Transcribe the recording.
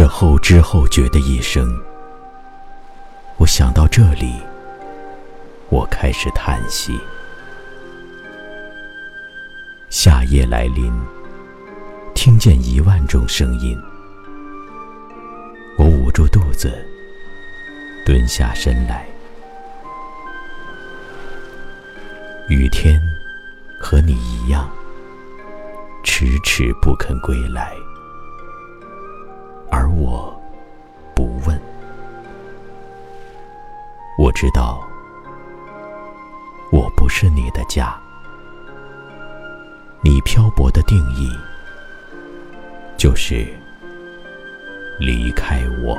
这后知后觉的一生，我想到这里，我开始叹息。夏夜来临，听见一万种声音，我捂住肚子，蹲下身来。雨天和你一样，迟迟不肯归来，我不问。我知道，我不是你的家，你漂泊的定义就是离开我。